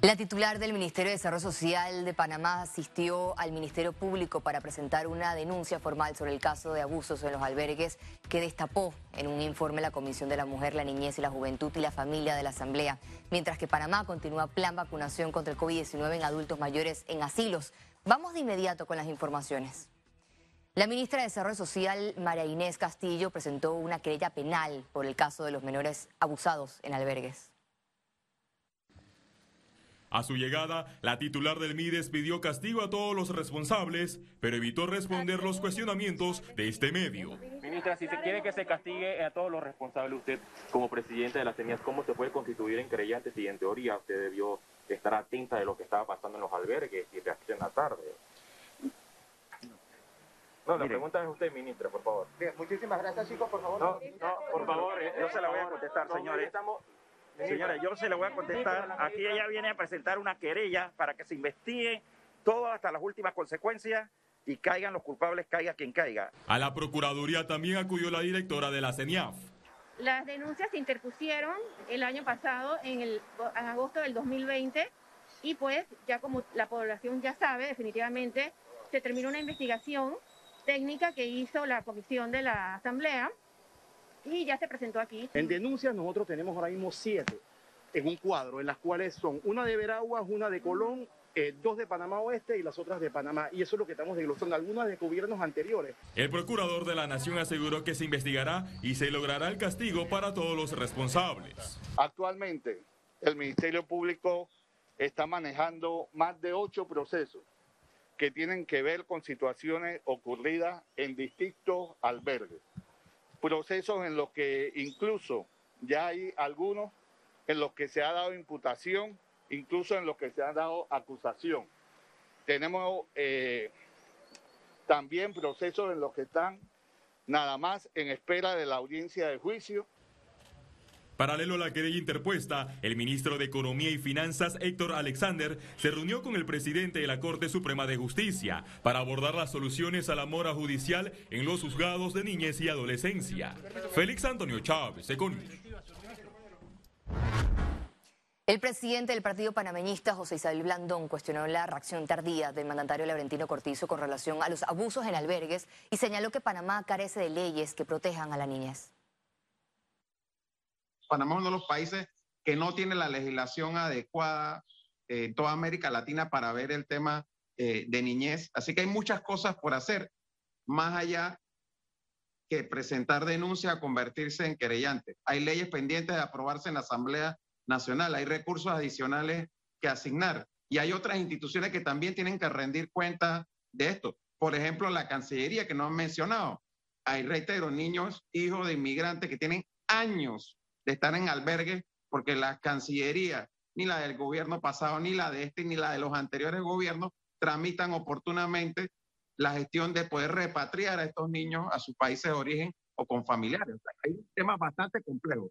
La titular del Ministerio de Desarrollo Social de Panamá asistió al Ministerio Público para presentar una denuncia formal sobre el caso de abusos en los albergues que destapó en un informe la Comisión de la Mujer, la Niñez y la Juventud y la Familia de la Asamblea, mientras que Panamá continúa plan vacunación contra el COVID-19 en adultos mayores en asilos. Vamos de inmediato con las informaciones. La ministra de Desarrollo Social, María Inés Castillo, presentó una querella penal por el caso de los menores abusados en albergues. A su llegada, la titular del MIDES pidió castigo a todos los responsables, pero evitó responder los cuestionamientos de este medio. Ministra, si se quiere que se castigue a todos los responsables, usted como presidente de las TENIAS, ¿cómo se puede constituir en creyente si en teoría usted debió estar atenta de lo que estaba pasando en los albergues y la tarde? No, la pregunta es usted, ministra, por favor. Bien, muchísimas gracias, chicos, por favor. No, no, por favor, eh, no se la voy a contestar, señores. Señores, yo se le voy a contestar. Aquí ella viene a presentar una querella para que se investigue todo hasta las últimas consecuencias y caigan los culpables, caiga quien caiga. A la Procuraduría también acudió la directora de la CENIAF. Las denuncias se interpusieron el año pasado, en, el, en agosto del 2020, y pues ya como la población ya sabe, definitivamente se terminó una investigación técnica que hizo la comisión de la Asamblea y ya se presentó aquí. En denuncias nosotros tenemos ahora mismo siete en un cuadro, en las cuales son una de Veraguas, una de Colón, eh, dos de Panamá Oeste y las otras de Panamá. Y eso es lo que estamos desglosando, algunas de gobiernos anteriores. El procurador de la Nación aseguró que se investigará y se logrará el castigo para todos los responsables. Actualmente, el Ministerio Público está manejando más de ocho procesos que tienen que ver con situaciones ocurridas en distintos albergues procesos en los que incluso ya hay algunos en los que se ha dado imputación, incluso en los que se ha dado acusación. Tenemos eh, también procesos en los que están nada más en espera de la audiencia de juicio Paralelo a la querella interpuesta, el ministro de Economía y Finanzas, Héctor Alexander, se reunió con el presidente de la Corte Suprema de Justicia para abordar las soluciones a la mora judicial en los juzgados de niñez y adolescencia. Félix Antonio Chávez, Econius. El presidente del partido panameñista, José Isabel Blandón, cuestionó la reacción tardía del mandatario Laurentino Cortizo con relación a los abusos en albergues y señaló que Panamá carece de leyes que protejan a la niñez. Panamá es uno de los países que no tiene la legislación adecuada en toda América Latina para ver el tema eh, de niñez. Así que hay muchas cosas por hacer, más allá que presentar denuncia, convertirse en querellante. Hay leyes pendientes de aprobarse en la Asamblea Nacional, hay recursos adicionales que asignar y hay otras instituciones que también tienen que rendir cuenta de esto. Por ejemplo, la Cancillería que no han mencionado. Hay, reitero, niños, hijos de inmigrantes que tienen años de estar en albergue, porque la Cancillería, ni la del gobierno pasado, ni la de este, ni la de los anteriores gobiernos, tramitan oportunamente la gestión de poder repatriar a estos niños a sus países de origen o con familiares. hay un tema bastante complejo.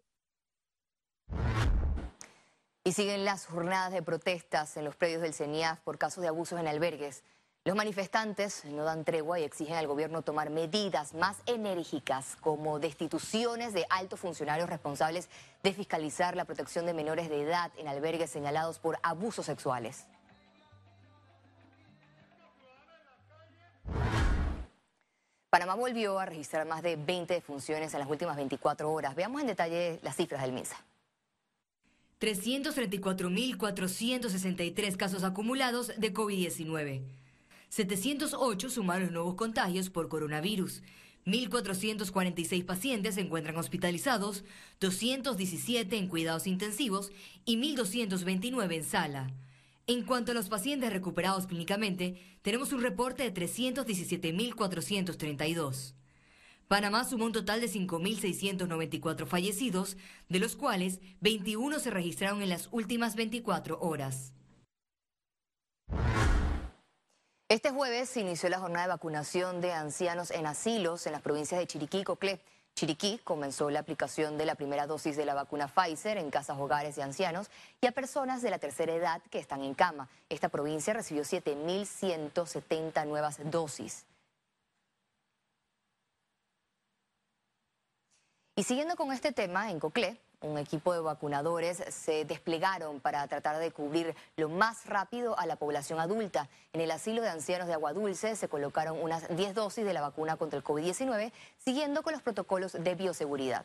Y siguen las jornadas de protestas en los predios del CENIAF por casos de abusos en albergues. Los manifestantes no dan tregua y exigen al gobierno tomar medidas más enérgicas como destituciones de altos funcionarios responsables de fiscalizar la protección de menores de edad en albergues señalados por abusos sexuales. Panamá volvió a registrar más de 20 defunciones en las últimas 24 horas. Veamos en detalle las cifras del MINSA. 334.463 casos acumulados de COVID-19. 708 sumaron nuevos contagios por coronavirus. 1.446 pacientes se encuentran hospitalizados, 217 en cuidados intensivos y 1.229 en sala. En cuanto a los pacientes recuperados clínicamente, tenemos un reporte de 317.432. Panamá sumó un total de 5.694 fallecidos, de los cuales 21 se registraron en las últimas 24 horas. Este jueves se inició la jornada de vacunación de ancianos en asilos en las provincias de Chiriquí y Coclé. Chiriquí comenzó la aplicación de la primera dosis de la vacuna Pfizer en casas hogares de ancianos y a personas de la tercera edad que están en cama. Esta provincia recibió 7.170 nuevas dosis. Y siguiendo con este tema, en Coclé, un equipo de vacunadores se desplegaron para tratar de cubrir lo más rápido a la población adulta. En el asilo de ancianos de Agua Dulce se colocaron unas 10 dosis de la vacuna contra el COVID-19, siguiendo con los protocolos de bioseguridad.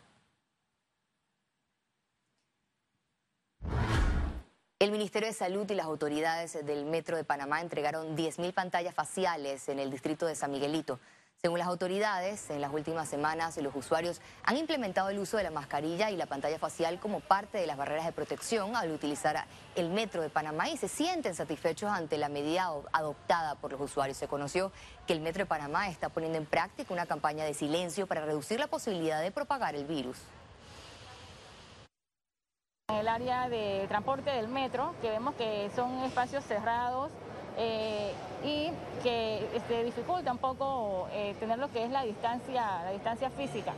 El Ministerio de Salud y las autoridades del Metro de Panamá entregaron 10.000 pantallas faciales en el distrito de San Miguelito. Según las autoridades, en las últimas semanas los usuarios han implementado el uso de la mascarilla y la pantalla facial como parte de las barreras de protección al utilizar el metro de Panamá y se sienten satisfechos ante la medida adoptada por los usuarios. Se conoció que el metro de Panamá está poniendo en práctica una campaña de silencio para reducir la posibilidad de propagar el virus en el área de transporte del metro, que vemos que son espacios cerrados eh, y que este, dificulta un poco eh, tener lo que es la distancia, la distancia física.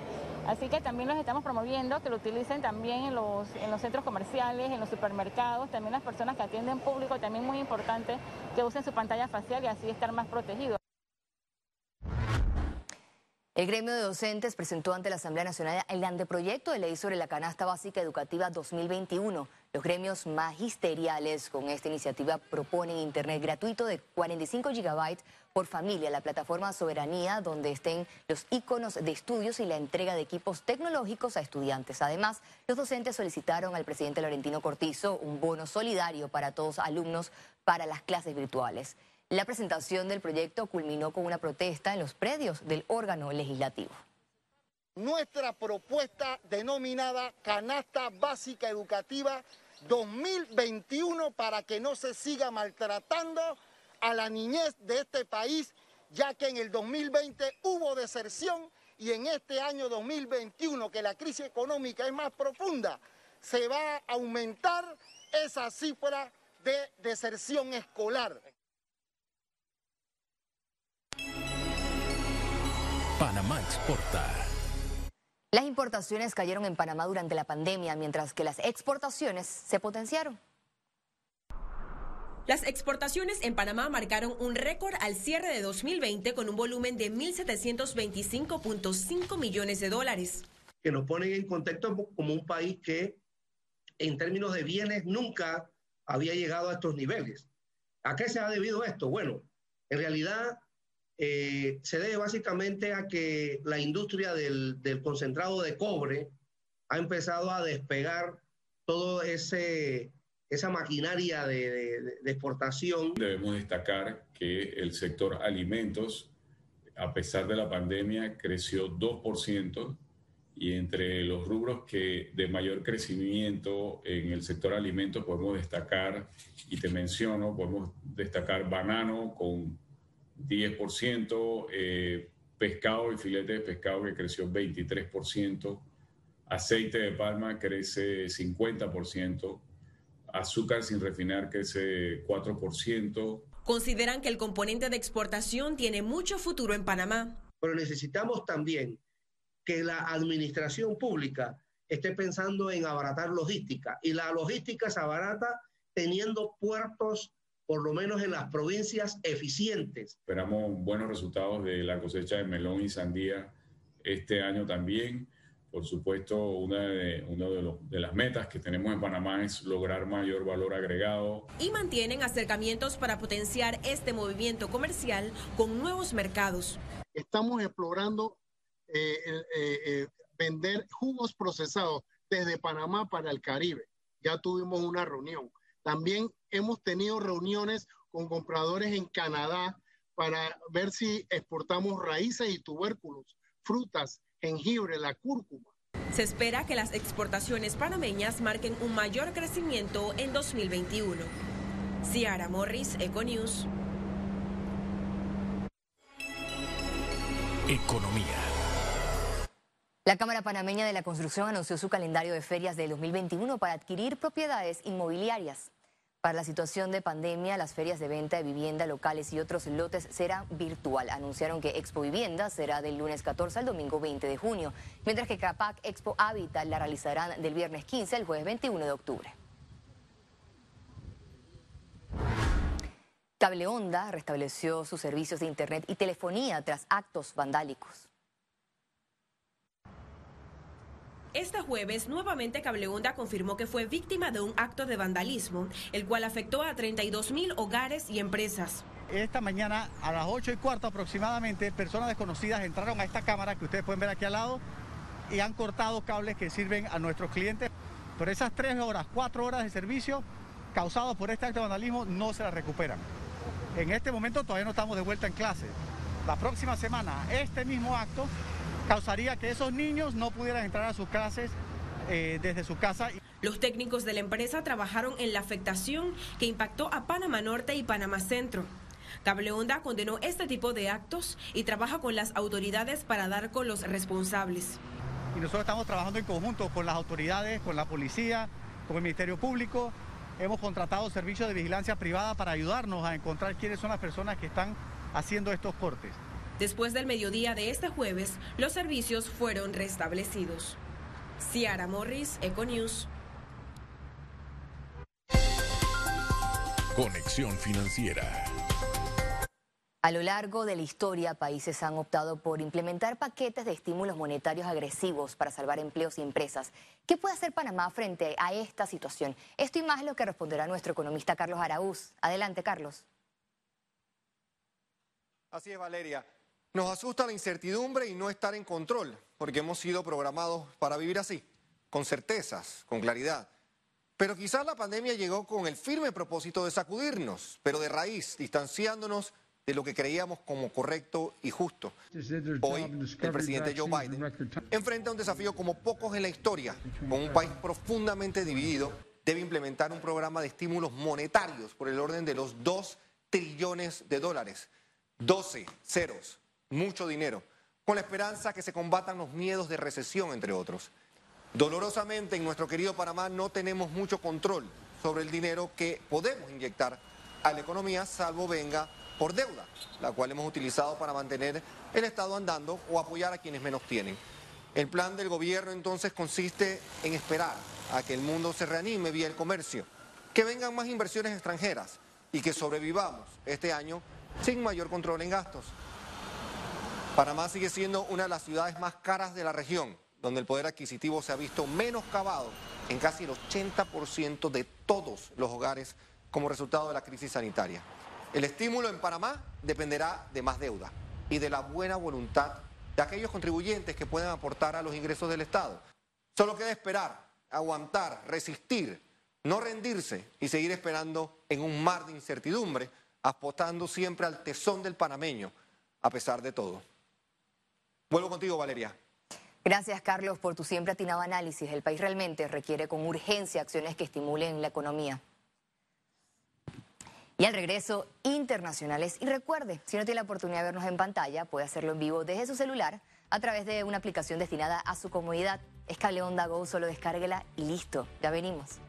Así que también los estamos promoviendo, que lo utilicen también en los, en los centros comerciales, en los supermercados, también las personas que atienden público, también muy importante que usen su pantalla facial y así estar más protegidos. El gremio de docentes presentó ante la Asamblea Nacional el anteproyecto de ley sobre la canasta básica educativa 2021. Los gremios magisteriales con esta iniciativa proponen internet gratuito de 45 gigabytes por familia, la plataforma Soberanía, donde estén los iconos de estudios y la entrega de equipos tecnológicos a estudiantes. Además, los docentes solicitaron al presidente Laurentino Cortizo un bono solidario para todos alumnos para las clases virtuales. La presentación del proyecto culminó con una protesta en los predios del órgano legislativo. Nuestra propuesta denominada Canasta Básica Educativa 2021 para que no se siga maltratando a la niñez de este país, ya que en el 2020 hubo deserción y en este año 2021, que la crisis económica es más profunda, se va a aumentar esa cifra de deserción escolar. Panamá exporta. Las importaciones cayeron en Panamá durante la pandemia, mientras que las exportaciones se potenciaron. Las exportaciones en Panamá marcaron un récord al cierre de 2020 con un volumen de 1.725.5 millones de dólares. Que nos ponen en contexto como un país que en términos de bienes nunca había llegado a estos niveles. ¿A qué se ha debido esto? Bueno, en realidad eh, se debe básicamente a que la industria del, concentrado de cobre ha empezado a despegar todo ese esa maquinaria de, exportación. Debemos destacar que el sector alimentos, a pesar de la pandemia, creció 2% y entre los rubros que de mayor crecimiento en el sector alimentos podemos destacar, y te menciono, podemos destacar banano con 10%, eh, pescado y filete de pescado que creció 23%, aceite de palma crece 50%, azúcar sin refinar crece 4%. Consideran que el componente de exportación tiene mucho futuro en Panamá. Pero necesitamos también que la administración pública esté pensando en abaratar logística y la logística se abarata teniendo puertos por lo menos en las provincias eficientes. Esperamos buenos resultados de la cosecha de melón y sandía este año también. Por supuesto, una, de, de, de, las metas que tenemos en Panamá es lograr mayor valor agregado. Y mantienen acercamientos para potenciar este movimiento comercial con nuevos mercados. Estamos explorando eh, eh, eh, vender jugos procesados desde Panamá para el Caribe. Ya tuvimos una reunión. También hemos tenido reuniones con compradores en Canadá para ver si exportamos raíces y tubérculos, frutas, jengibre, la cúrcuma. Se espera que las exportaciones panameñas marquen un mayor crecimiento en 2021. Ciara Morris, Econews. Economía. La Cámara Panameña de la Construcción anunció su calendario de ferias del 2021 para adquirir propiedades inmobiliarias. Para la situación de pandemia, las ferias de venta de vivienda locales y otros lotes serán virtual. Anunciaron que Expo Vivienda será del lunes 14 al domingo 20 de junio, mientras que Capac Expo Habitat la realizarán del viernes 15 al jueves 21 de octubre. Cable Onda restableció sus servicios de Internet y telefonía tras actos vandálicos. Este jueves, nuevamente Cableonda confirmó que fue víctima de un acto de vandalismo, el cual afectó a 32 mil hogares y empresas. Esta mañana, a las 8 y cuarto aproximadamente, personas desconocidas entraron a esta cámara que ustedes pueden ver aquí al lado y han cortado cables que sirven a nuestros clientes. Por esas tres horas, cuatro horas de servicio causados por este acto de vandalismo no se las recuperan. En este momento todavía no estamos de vuelta en clase. La próxima semana, este mismo acto causaría que esos niños no pudieran entrar a sus clases eh, desde su casa. Los técnicos de la empresa trabajaron en la afectación que impactó a Panamá Norte y Panamá Centro. Cable Onda condenó este tipo de actos y trabaja con las autoridades para dar con los responsables. Y nosotros estamos trabajando en conjunto con las autoridades, con la policía, con el Ministerio Público. Hemos contratado servicios de vigilancia privada para ayudarnos a encontrar quiénes son las personas que están haciendo estos cortes. Después del mediodía de este jueves, los servicios fueron restablecidos. Ciara Morris, Econews. Conexión Financiera. A lo largo de la historia, países han optado por implementar paquetes de estímulos monetarios agresivos para salvar empleos y empresas. ¿Qué puede hacer Panamá frente a esta situación? Esto y más es lo que responderá nuestro economista Carlos Araúz. Adelante, Carlos. Así es, Valeria. Nos asusta la incertidumbre y no estar en control, porque hemos sido programados para vivir así, con certezas, con claridad. Pero quizás la pandemia llegó con el firme propósito de sacudirnos, pero de raíz, distanciándonos de lo que creíamos como correcto y justo. Hoy, el presidente Joe Biden enfrenta un desafío como pocos en la historia, con un país profundamente dividido, debe implementar un programa de estímulos monetarios por el orden de los 2 trillones de dólares. 12 ceros, mucho dinero, con la esperanza que se combatan los miedos de recesión, entre otros. Dolorosamente, en nuestro querido Panamá no tenemos mucho control sobre el dinero que podemos inyectar a la economía, salvo venga por deuda, la cual hemos utilizado para mantener el Estado andando o apoyar a quienes menos tienen. El plan del gobierno entonces consiste en esperar a que el mundo se reanime vía el comercio, que vengan más inversiones extranjeras y que sobrevivamos este año sin mayor control en gastos. Panamá sigue siendo una de las ciudades más caras de la región, donde el poder adquisitivo se ha visto menoscabado en casi el 80% de todos los hogares como resultado de la crisis sanitaria. El estímulo en Panamá dependerá de más deuda y de la buena voluntad de aquellos contribuyentes que puedan aportar a los ingresos del Estado. Solo queda esperar, aguantar, resistir, no rendirse y seguir esperando en un mar de incertidumbre, apostando siempre al tesón del panameño, a pesar de todo. Vuelvo contigo, Valeria. Gracias, Carlos, por tu siempre atinado análisis. El país realmente requiere con urgencia acciones que estimulen la economía. Y al regreso, internacionales. Y recuerde, si no tiene la oportunidad de vernos en pantalla, puede hacerlo en vivo desde su celular a través de una aplicación destinada a su comodidad. Es Cable Onda Go, solo descárguela y listo, ya venimos.